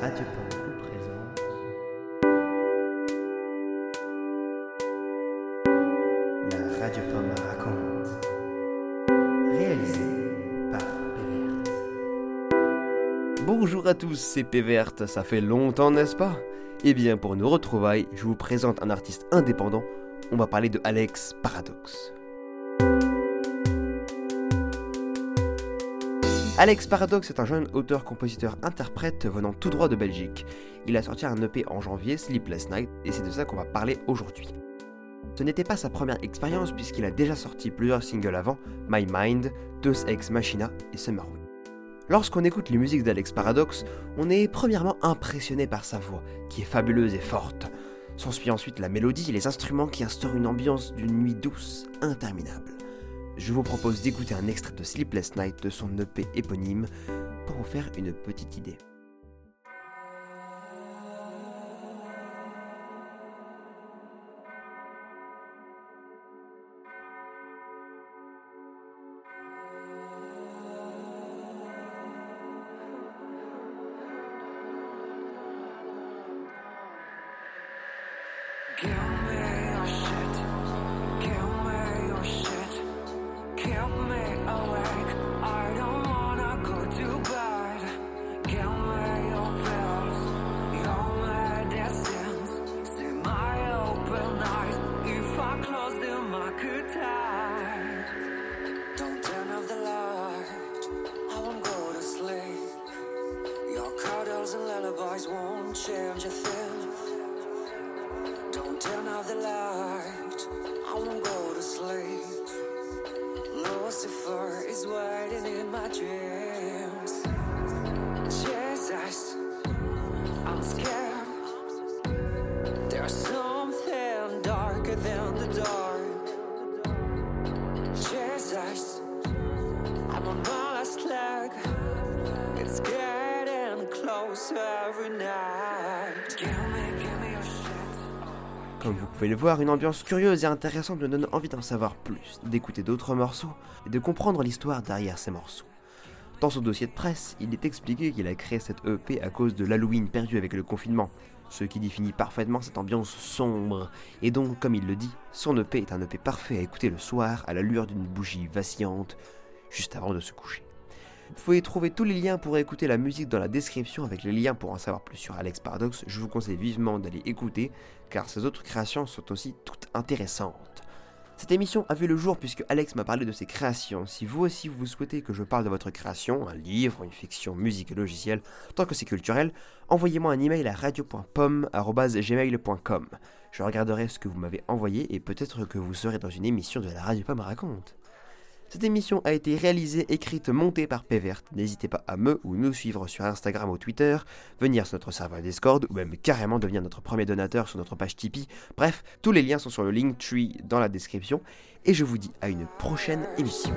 Radio vous présente. La Radio raconte. Réalisé par Bonjour à tous, c'est Pévert, ça fait longtemps n'est-ce pas? Eh bien Alex Paradox. Est un jeune auteur, compositeur, interprète venant tout droit de Belgique. Il a sorti un EP en janvier, Sleepless Night, et c'est de ça qu'on va parler aujourd'hui. Ce n'était pas sa première expérience puisqu'il a déjà sorti plusieurs singles avant, My Mind, Deus Ex Machina et Summerwind. Lorsqu'on écoute les musiques d'Alex Paradox, on est premièrement impressionné par sa voix, qui est fabuleuse et forte. S'ensuit ensuite la mélodie et les instruments qui instaurent une ambiance d'une nuit douce, interminable je vous propose d'écouter un extrait de Sleepless Night de son EP éponyme pour en faire une petite idée. Change a thing. Don't turn off the light. Comme vous pouvez le voir, une ambiance curieuse et intéressante me donne envie d'en savoir plus, d'écouter d'autres morceaux et de comprendre l'histoire derrière ces morceaux. Dans son dossier de presse, il est expliqué qu'il a créé cette EP à cause de l'Halloween perdu avec le confinement, ce qui définit parfaitement cette ambiance sombre. Et donc, comme il le dit, son EP est un EP parfait à écouter le soir à la lueur d'une bougie vacillante, juste avant de se coucher. Vous pouvez trouver tous les liens pour écouter la musique dans la description avec les liens pour en savoir plus sur Alex Paradox. Je vous conseille vivement d'aller écouter car ses autres créations sont aussi toutes intéressantes. Cette émission a vu le jour puisque Alex m'a parlé de ses créations. Si vous aussi vous souhaitez que je parle de votre création, un livre, une fiction, musique logiciel, tant que c'est culturel, envoyez-moi un email à radio.pomme.gmail.com. Je regarderai ce que vous m'avez envoyé et peut-être que vous serez dans une émission de la Radio Pomme raconte. Cette émission a été réalisée, écrite, montée par Pévert. N'hésitez pas à me ou nous suivre sur Instagram ou Twitter, venir sur notre serveur Discord ou même carrément devenir notre premier donateur sur notre page Tipeee. Bref, tous les liens sont sur le Linktree dans la description et je vous dis à une prochaine émission.